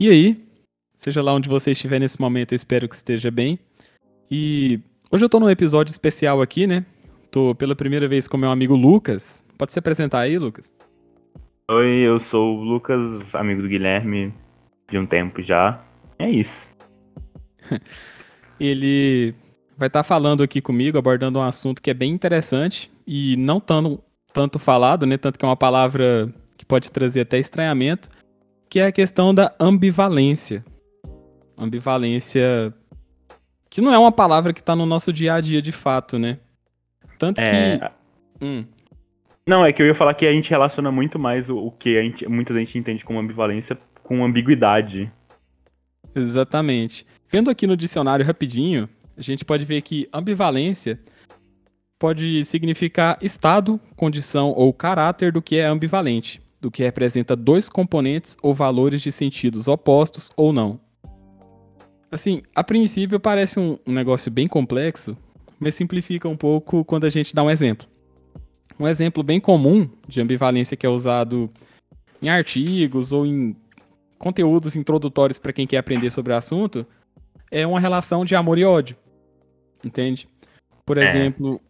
E aí, seja lá onde você estiver nesse momento, eu espero que esteja bem. E hoje eu tô num episódio especial aqui, né? Tô pela primeira vez com meu amigo Lucas. Pode se apresentar aí, Lucas? Oi, eu sou o Lucas, amigo do Guilherme de um tempo já. É isso. Ele vai estar tá falando aqui comigo, abordando um assunto que é bem interessante e não tão, tanto falado, né? Tanto que é uma palavra que pode trazer até estranhamento, que é a questão da ambivalência. Ambivalência que não é uma palavra que está no nosso dia a dia de fato, né? Tanto é... que. Hum. Não, é que eu ia falar que a gente relaciona muito mais o, o que a gente, muita gente entende como ambivalência com ambiguidade. Exatamente. Vendo aqui no dicionário rapidinho, a gente pode ver que ambivalência pode significar estado, condição ou caráter do que é ambivalente, do que representa dois componentes ou valores de sentidos opostos ou não. Assim, a princípio parece um, um negócio bem complexo, mas simplifica um pouco quando a gente dá um exemplo. Um exemplo bem comum de ambivalência que é usado em artigos ou em conteúdos introdutórios para quem quer aprender sobre o assunto é uma relação de amor e ódio. Entende? Por é. exemplo,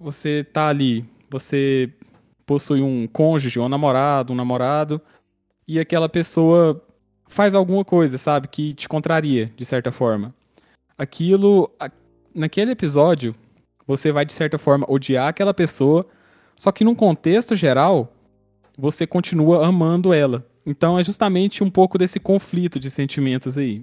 você tá ali, você possui um cônjuge, um namorado, um namorado, e aquela pessoa faz alguma coisa, sabe, que te contraria, de certa forma. Aquilo, naquele episódio, você vai, de certa forma, odiar aquela pessoa, só que num contexto geral, você continua amando ela. Então é justamente um pouco desse conflito de sentimentos aí.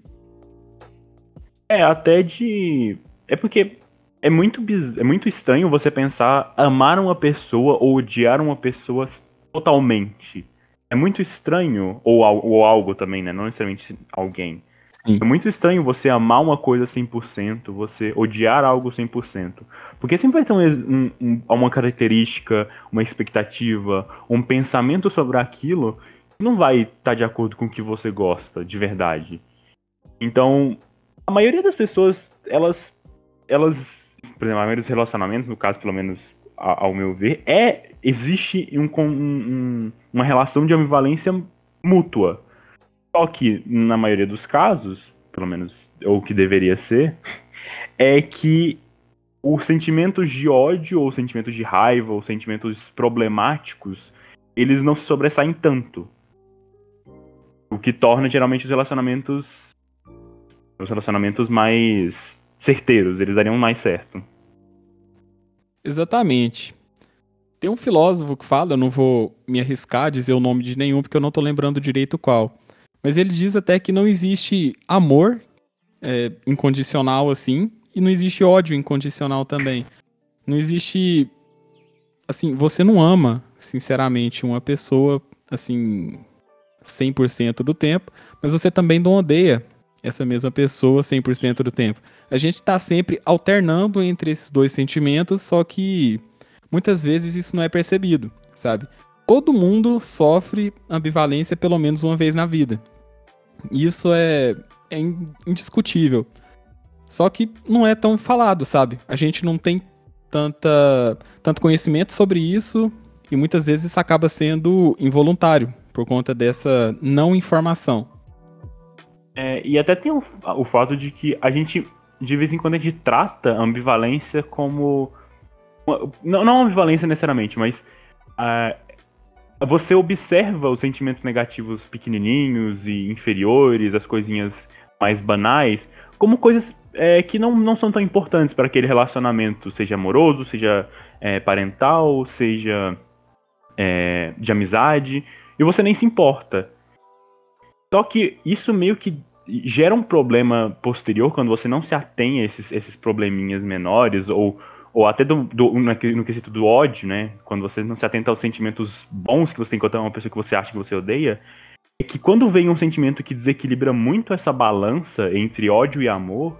É, até de. É porque é muito, biz... é muito estranho você pensar amar uma pessoa ou odiar uma pessoa totalmente. É muito estranho, ou, ou algo também, né? Não necessariamente alguém. Sim. É muito estranho você amar uma coisa 100%, você odiar algo 100%. Porque sempre vai ter um, um, uma característica, uma expectativa, um pensamento sobre aquilo que não vai estar tá de acordo com o que você gosta de verdade. Então, a maioria das pessoas, elas, elas por exemplo, a maioria dos relacionamentos, no caso, pelo menos ao meu ver, é existe um, um, uma relação de ambivalência mútua. Só que, na maioria dos casos, pelo menos ou que deveria ser, é que os sentimentos de ódio, ou sentimentos de raiva, ou sentimentos problemáticos, eles não se sobressaem tanto. O que torna geralmente os relacionamentos os relacionamentos mais certeiros, eles dariam mais certo. Exatamente. Tem um filósofo que fala, eu não vou me arriscar a dizer o nome de nenhum porque eu não tô lembrando direito qual. Mas ele diz até que não existe amor é, incondicional assim, e não existe ódio incondicional também. Não existe. Assim, você não ama, sinceramente, uma pessoa, assim, 100% do tempo, mas você também não odeia essa mesma pessoa 100% do tempo. A gente está sempre alternando entre esses dois sentimentos, só que muitas vezes isso não é percebido, sabe? Todo mundo sofre ambivalência pelo menos uma vez na vida. Isso é, é indiscutível. Só que não é tão falado, sabe? A gente não tem tanta, tanto conhecimento sobre isso e muitas vezes isso acaba sendo involuntário por conta dessa não informação. É, e até tem o, o fato de que a gente, de vez em quando, a gente trata a ambivalência como. Não, não ambivalência necessariamente, mas. Uh, você observa os sentimentos negativos pequenininhos e inferiores, as coisinhas mais banais, como coisas é, que não, não são tão importantes para aquele relacionamento, seja amoroso, seja é, parental, seja é, de amizade, e você nem se importa. Só que isso meio que gera um problema posterior quando você não se atém a esses, esses probleminhas menores, ou, ou até do, do, no, quesito do ódio, né? Quando você não se atenta aos sentimentos bons que você tem contra uma pessoa que você acha que você odeia, é que quando vem um sentimento que desequilibra muito essa balança entre ódio e amor,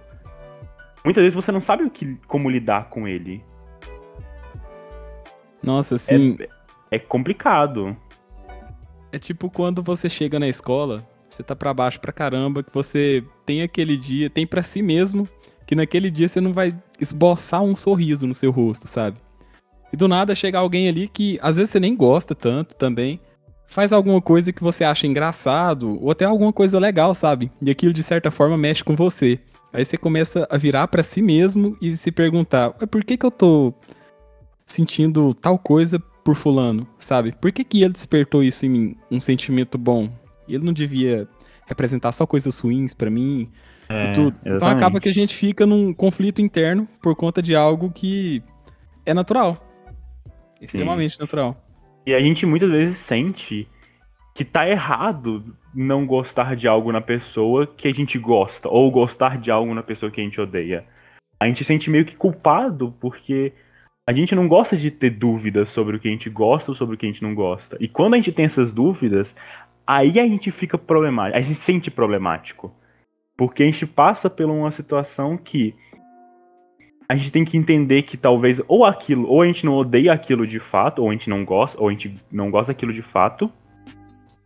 muitas vezes você não sabe o que, como lidar com ele. Nossa, sim. É, é complicado. É tipo quando você chega na escola você tá para baixo pra caramba, que você tem aquele dia, tem para si mesmo, que naquele dia você não vai esboçar um sorriso no seu rosto, sabe? E do nada chega alguém ali que às vezes você nem gosta tanto também, faz alguma coisa que você acha engraçado, ou até alguma coisa legal, sabe? E aquilo de certa forma mexe com você. Aí você começa a virar para si mesmo e se perguntar: por que, que eu tô sentindo tal coisa por fulano, sabe? Por que, que ele despertou isso em mim, um sentimento bom? Ele não devia representar só coisas ruins para mim é, e tudo. Exatamente. Então acaba que a gente fica num conflito interno por conta de algo que é natural. Extremamente Sim. natural. E a gente muitas vezes sente que tá errado não gostar de algo na pessoa que a gente gosta, ou gostar de algo na pessoa que a gente odeia. A gente sente meio que culpado porque a gente não gosta de ter dúvidas sobre o que a gente gosta ou sobre o que a gente não gosta. E quando a gente tem essas dúvidas, aí a gente fica problemático, a gente se sente problemático. Porque a gente passa por uma situação que a gente tem que entender que talvez ou aquilo, ou a gente não odeia aquilo de fato, ou a gente não gosta, ou a gente não gosta daquilo de fato,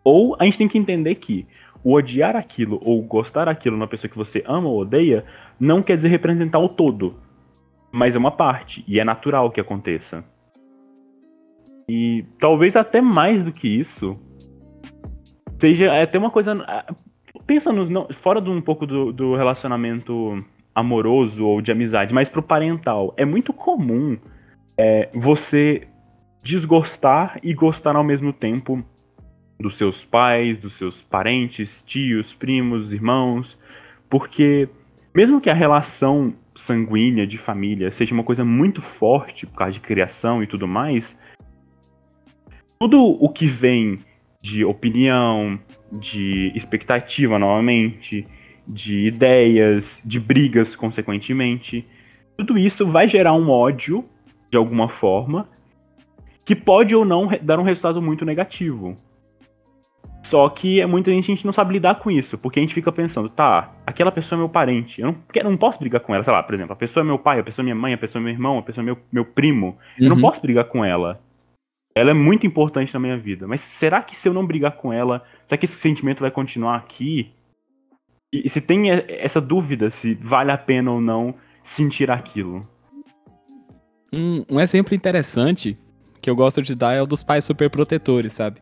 ou a gente tem que entender que o odiar aquilo ou gostar aquilo na pessoa que você ama ou odeia não quer dizer representar o todo, mas é uma parte e é natural que aconteça. E talvez até mais do que isso seja até uma coisa pensa nos não, fora de um pouco do, do relacionamento amoroso ou de amizade, mas pro parental. É muito comum é, você desgostar e gostar ao mesmo tempo dos seus pais, dos seus parentes, tios, primos, irmãos, porque mesmo que a relação sanguínea de família seja uma coisa muito forte por causa de criação e tudo mais, tudo o que vem de opinião, de expectativa novamente, de ideias, de brigas, consequentemente. Tudo isso vai gerar um ódio, de alguma forma, que pode ou não dar um resultado muito negativo. Só que é muita gente, a gente não sabe lidar com isso, porque a gente fica pensando, tá, aquela pessoa é meu parente, eu não, eu não posso brigar com ela, sei lá, por exemplo, a pessoa é meu pai, a pessoa é minha mãe, a pessoa é meu irmão, a pessoa é meu, meu primo, uhum. eu não uhum. posso brigar com ela. Ela é muito importante na minha vida, mas será que se eu não brigar com ela, será que esse sentimento vai continuar aqui? E, se tem essa dúvida se vale a pena ou não sentir aquilo. Um, um exemplo interessante que eu gosto de dar é o dos pais superprotetores, sabe?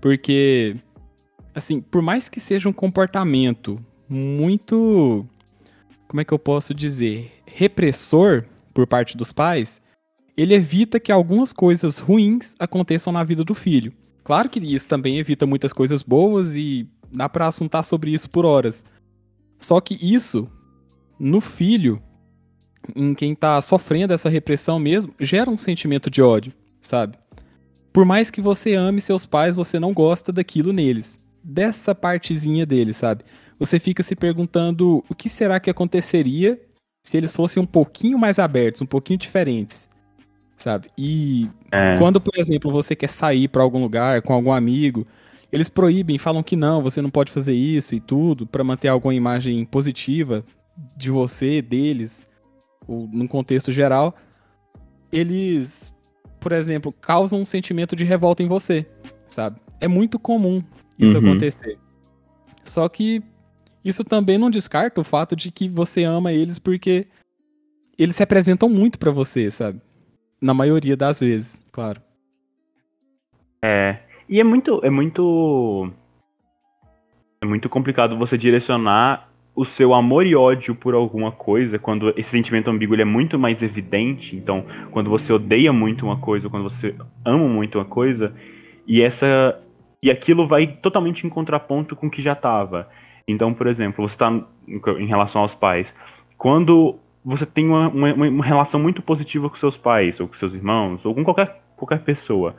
Porque, assim, por mais que seja um comportamento muito. Como é que eu posso dizer? Repressor por parte dos pais, ele evita que algumas coisas ruins aconteçam na vida do filho. Claro que isso também evita muitas coisas boas e dá pra assuntar sobre isso por horas. Só que isso, no filho, em quem tá sofrendo essa repressão mesmo, gera um sentimento de ódio, sabe? Por mais que você ame seus pais, você não gosta daquilo neles. Dessa partezinha deles, sabe? Você fica se perguntando o que será que aconteceria se eles fossem um pouquinho mais abertos, um pouquinho diferentes, sabe? E é. quando, por exemplo, você quer sair para algum lugar com algum amigo eles proíbem, falam que não, você não pode fazer isso e tudo, para manter alguma imagem positiva de você, deles, ou num contexto geral. Eles, por exemplo, causam um sentimento de revolta em você, sabe? É muito comum isso uhum. acontecer. Só que isso também não descarta o fato de que você ama eles porque eles representam muito para você, sabe? Na maioria das vezes, claro. É, e é muito, é muito. É muito complicado você direcionar o seu amor e ódio por alguma coisa quando esse sentimento ambíguo é muito mais evidente. Então, quando você odeia muito uma coisa, quando você ama muito uma coisa, e essa e aquilo vai totalmente em contraponto com o que já estava. Então, por exemplo, você está em relação aos pais, quando você tem uma, uma, uma, relação muito positiva com seus pais, ou com seus irmãos, ou com qualquer, qualquer pessoa,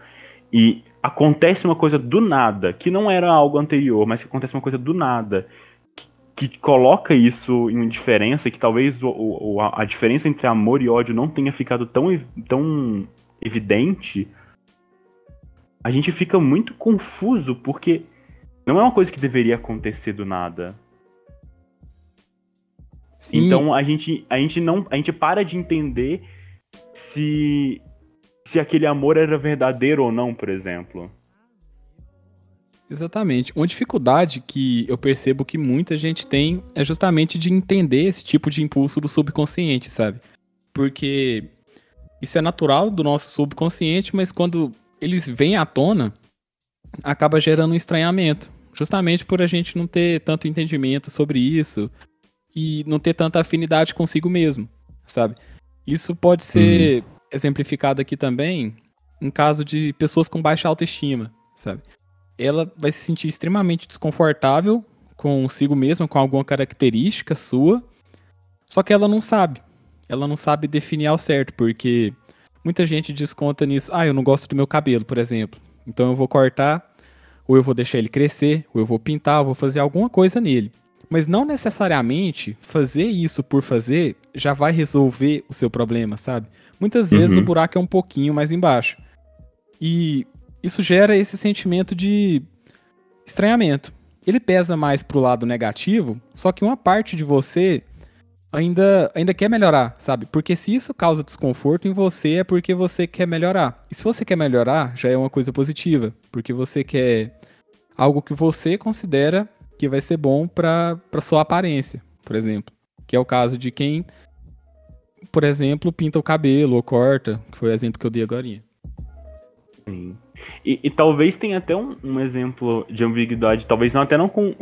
e acontece uma coisa do nada, que não era algo anterior, mas que acontece uma coisa do nada, que, que coloca isso em diferença, que talvez o, o, a diferença entre amor e ódio não tenha ficado tão, tão evidente, a gente fica muito confuso, porque não é uma coisa que deveria acontecer do nada. Sim. Então a gente, a gente não. A gente para de entender se se aquele amor era verdadeiro ou não, por exemplo. Exatamente. Uma dificuldade que eu percebo que muita gente tem é justamente de entender esse tipo de impulso do subconsciente, sabe? Porque isso é natural do nosso subconsciente, mas quando eles vêm à tona, acaba gerando um estranhamento. Justamente por a gente não ter tanto entendimento sobre isso e não ter tanta afinidade consigo mesmo, sabe? Isso pode ser uhum. exemplificado aqui também em caso de pessoas com baixa autoestima, sabe? Ela vai se sentir extremamente desconfortável consigo mesma, com alguma característica sua, só que ela não sabe. Ela não sabe definir ao certo, porque muita gente desconta nisso. Ah, eu não gosto do meu cabelo, por exemplo. Então eu vou cortar, ou eu vou deixar ele crescer, ou eu vou pintar, ou vou fazer alguma coisa nele. Mas não necessariamente fazer isso por fazer já vai resolver o seu problema, sabe? Muitas vezes uhum. o buraco é um pouquinho mais embaixo. E isso gera esse sentimento de estranhamento. Ele pesa mais pro lado negativo, só que uma parte de você ainda, ainda quer melhorar, sabe? Porque se isso causa desconforto em você, é porque você quer melhorar. E se você quer melhorar, já é uma coisa positiva, porque você quer algo que você considera que vai ser bom para sua aparência, por exemplo. Que é o caso de quem, por exemplo, pinta o cabelo ou corta, que foi o exemplo que eu dei agora. Sim. E, e, talvez tenha até um, um, exemplo de ambiguidade, talvez não até não com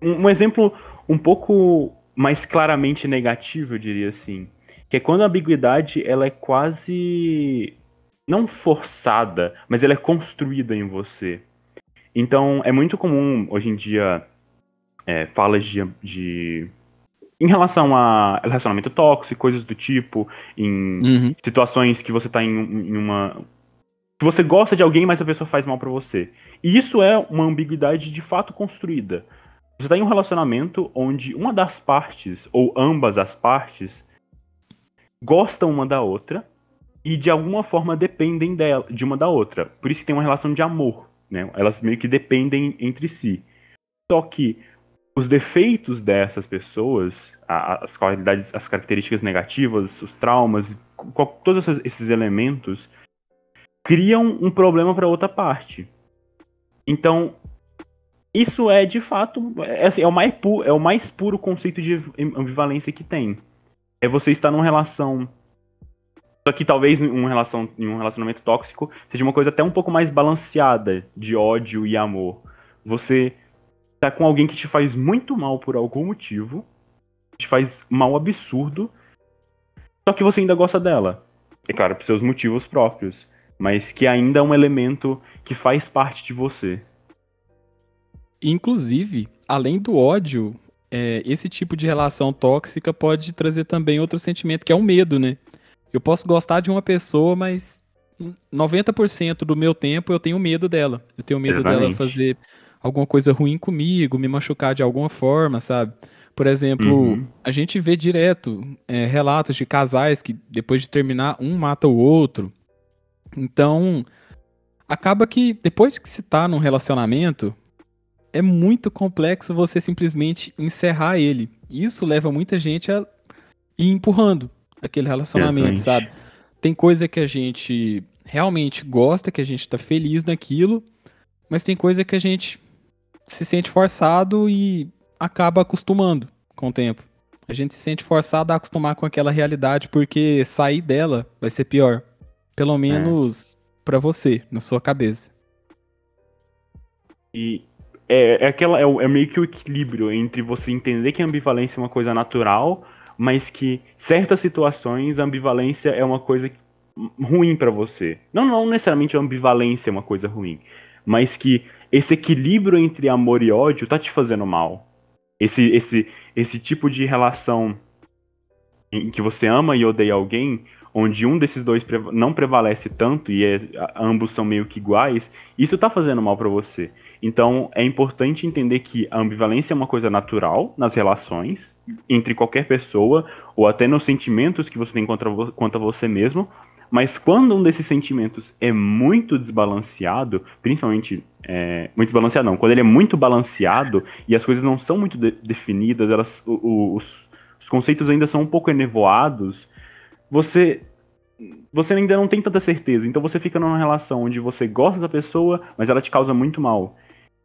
um, um, exemplo um pouco mais claramente negativo, eu diria assim, que é quando a ambiguidade ela é quase não forçada, mas ela é construída em você. Então é muito comum hoje em dia é, falas de, de em relação a relacionamento tóxico, coisas do tipo, em uhum. situações que você tá em, em uma que você gosta de alguém, mas a pessoa faz mal para você. E isso é uma ambiguidade de fato construída. Você está em um relacionamento onde uma das partes, ou ambas as partes, gostam uma da outra e de alguma forma dependem dela, de uma da outra. Por isso que tem uma relação de amor. Né? Elas meio que dependem entre si. Só que os defeitos dessas pessoas, as qualidades, as características negativas, os traumas, todos esses elementos criam um problema para outra parte. Então, isso é de fato é, assim, é, o mais pu é o mais puro conceito de ambivalência que tem. É você estar numa relação só que talvez em, uma relação, em um relacionamento tóxico seja uma coisa até um pouco mais balanceada de ódio e amor. Você tá com alguém que te faz muito mal por algum motivo, te faz mal absurdo, só que você ainda gosta dela. É claro, por seus motivos próprios mas que ainda é um elemento que faz parte de você. Inclusive, além do ódio, é, esse tipo de relação tóxica pode trazer também outro sentimento, que é o medo, né? Eu posso gostar de uma pessoa, mas 90% do meu tempo eu tenho medo dela. Eu tenho medo Exatamente. dela fazer alguma coisa ruim comigo, me machucar de alguma forma, sabe? Por exemplo, uhum. a gente vê direto é, relatos de casais que depois de terminar, um mata o outro. Então, acaba que depois que se tá num relacionamento, é muito complexo você simplesmente encerrar ele. Isso leva muita gente a ir empurrando aquele relacionamento, sabe? Tem coisa que a gente realmente gosta, que a gente tá feliz naquilo, mas tem coisa que a gente se sente forçado e acaba acostumando com o tempo. A gente se sente forçado a acostumar com aquela realidade porque sair dela vai ser pior. Pelo é. menos é. para você, na sua cabeça. E é, é aquela é, é, meio que o equilíbrio entre você entender que a ambivalência é uma coisa natural, mas que certas situações a ambivalência é uma coisa ruim para você. Não, não necessariamente a ambivalência é uma coisa ruim, mas que esse equilíbrio entre amor e ódio tá te fazendo mal. Esse esse esse tipo de relação em que você ama e odeia alguém onde um desses dois não prevalece tanto e é, ambos são meio que iguais, isso está fazendo mal para você. Então é importante entender que a ambivalência é uma coisa natural nas relações entre qualquer pessoa ou até nos sentimentos que você tem contra, quanto a você mesmo. Mas quando um desses sentimentos é muito desbalanceado, principalmente é, muito balanceado não, quando ele é muito balanceado e as coisas não são muito de definidas, elas, o, o, os, os conceitos ainda são um pouco enevoados, você você ainda não tem tanta certeza. Então você fica numa relação onde você gosta da pessoa, mas ela te causa muito mal.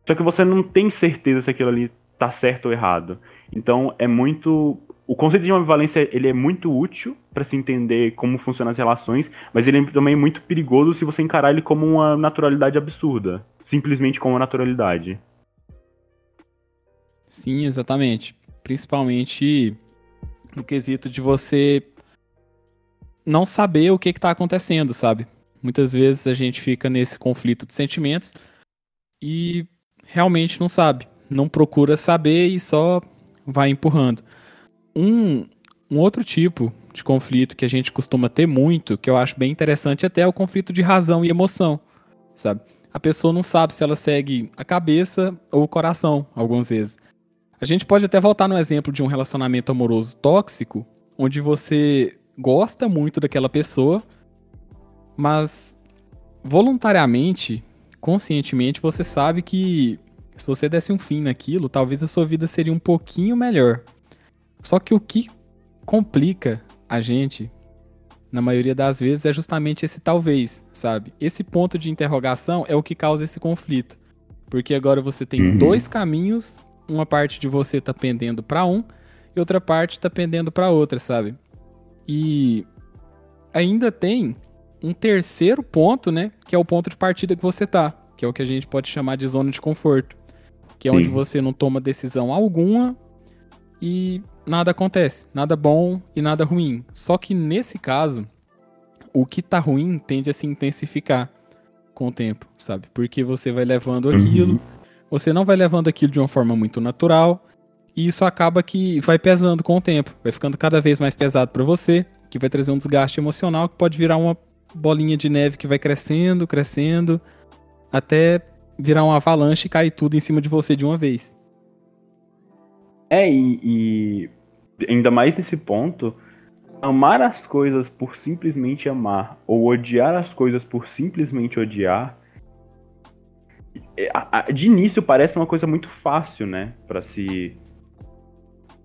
Só que você não tem certeza se aquilo ali tá certo ou errado. Então é muito o conceito de ambivalência ele é muito útil para se entender como funcionam as relações, mas ele é também muito perigoso se você encarar ele como uma naturalidade absurda, simplesmente como uma naturalidade. Sim, exatamente. Principalmente no quesito de você não saber o que está acontecendo, sabe? Muitas vezes a gente fica nesse conflito de sentimentos e realmente não sabe, não procura saber e só vai empurrando. Um, um outro tipo de conflito que a gente costuma ter muito, que eu acho bem interessante, até é o conflito de razão e emoção, sabe? A pessoa não sabe se ela segue a cabeça ou o coração, algumas vezes. A gente pode até voltar no exemplo de um relacionamento amoroso tóxico, onde você gosta muito daquela pessoa, mas voluntariamente, conscientemente, você sabe que se você desse um fim naquilo, talvez a sua vida seria um pouquinho melhor. Só que o que complica a gente, na maioria das vezes, é justamente esse talvez, sabe? Esse ponto de interrogação é o que causa esse conflito. Porque agora você tem uhum. dois caminhos, uma parte de você tá pendendo para um e outra parte tá pendendo para outra, sabe? E ainda tem um terceiro ponto, né, que é o ponto de partida que você tá, que é o que a gente pode chamar de zona de conforto, que é Sim. onde você não toma decisão alguma e nada acontece, nada bom e nada ruim. Só que nesse caso, o que tá ruim tende a se intensificar com o tempo, sabe? Porque você vai levando uhum. aquilo, uhum. você não vai levando aquilo de uma forma muito natural, e isso acaba que vai pesando com o tempo, vai ficando cada vez mais pesado para você, que vai trazer um desgaste emocional que pode virar uma bolinha de neve que vai crescendo, crescendo, até virar uma avalanche e cair tudo em cima de você de uma vez. É, e, e ainda mais nesse ponto, amar as coisas por simplesmente amar, ou odiar as coisas por simplesmente odiar, é, de início parece uma coisa muito fácil, né? Pra se.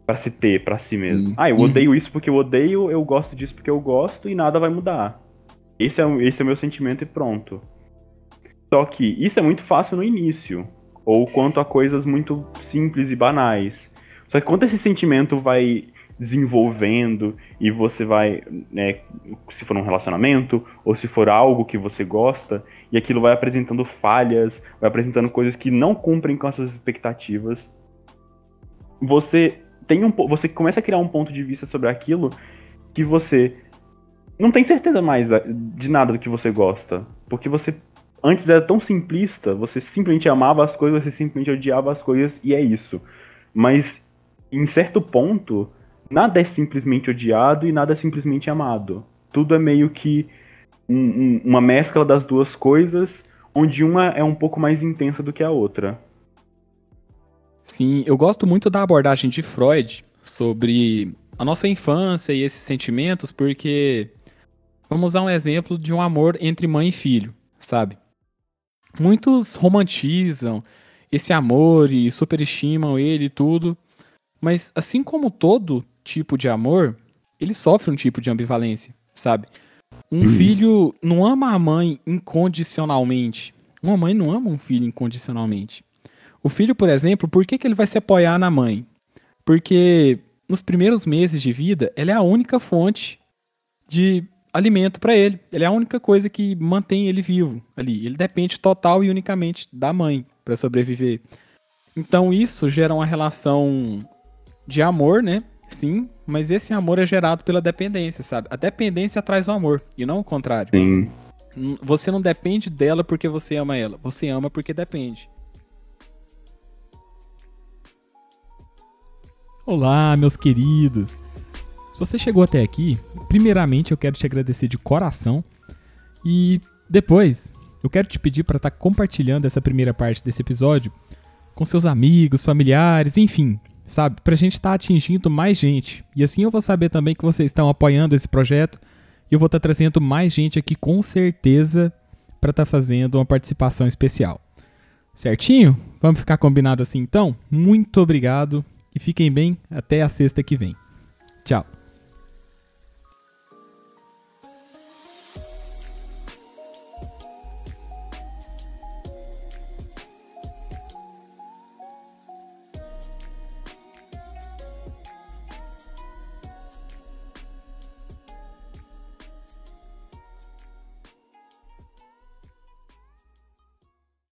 para se ter para si mesmo. Sim. Ah, eu uhum. odeio isso porque eu odeio, eu gosto disso porque eu gosto e nada vai mudar. Esse é, esse é o meu sentimento e pronto. Só que isso é muito fácil no início. Ou quanto a coisas muito simples e banais. Só que quando esse sentimento vai desenvolvendo e você vai, né, se for um relacionamento ou se for algo que você gosta, e aquilo vai apresentando falhas, vai apresentando coisas que não cumprem com as suas expectativas, você tem um você começa a criar um ponto de vista sobre aquilo que você não tem certeza mais de nada do que você gosta, porque você antes era tão simplista, você simplesmente amava as coisas, você simplesmente odiava as coisas e é isso. Mas em certo ponto, nada é simplesmente odiado e nada é simplesmente amado. Tudo é meio que um, um, uma mescla das duas coisas, onde uma é um pouco mais intensa do que a outra. Sim, eu gosto muito da abordagem de Freud sobre a nossa infância e esses sentimentos, porque vamos usar um exemplo de um amor entre mãe e filho, sabe? Muitos romantizam esse amor e superestimam ele e tudo, mas assim como todo tipo de amor, ele sofre um tipo de ambivalência, sabe? Um uhum. filho não ama a mãe incondicionalmente. Uma mãe não ama um filho incondicionalmente. O filho, por exemplo, por que, que ele vai se apoiar na mãe? Porque nos primeiros meses de vida, ela é a única fonte de alimento para ele. Ela é a única coisa que mantém ele vivo ali. Ele depende total e unicamente da mãe para sobreviver. Então isso gera uma relação de amor, né? Sim, mas esse amor é gerado pela dependência, sabe? A dependência traz o amor, e não o contrário. Sim. Você não depende dela porque você ama ela, você ama porque depende. Olá, meus queridos. Se você chegou até aqui, primeiramente eu quero te agradecer de coração e depois eu quero te pedir para estar tá compartilhando essa primeira parte desse episódio com seus amigos, familiares, enfim, sabe? Pra gente estar tá atingindo mais gente. E assim eu vou saber também que vocês estão apoiando esse projeto e eu vou estar tá trazendo mais gente aqui com certeza para estar tá fazendo uma participação especial. Certinho? Vamos ficar combinado assim então? Muito obrigado e fiquem bem até a sexta que vem. Tchau.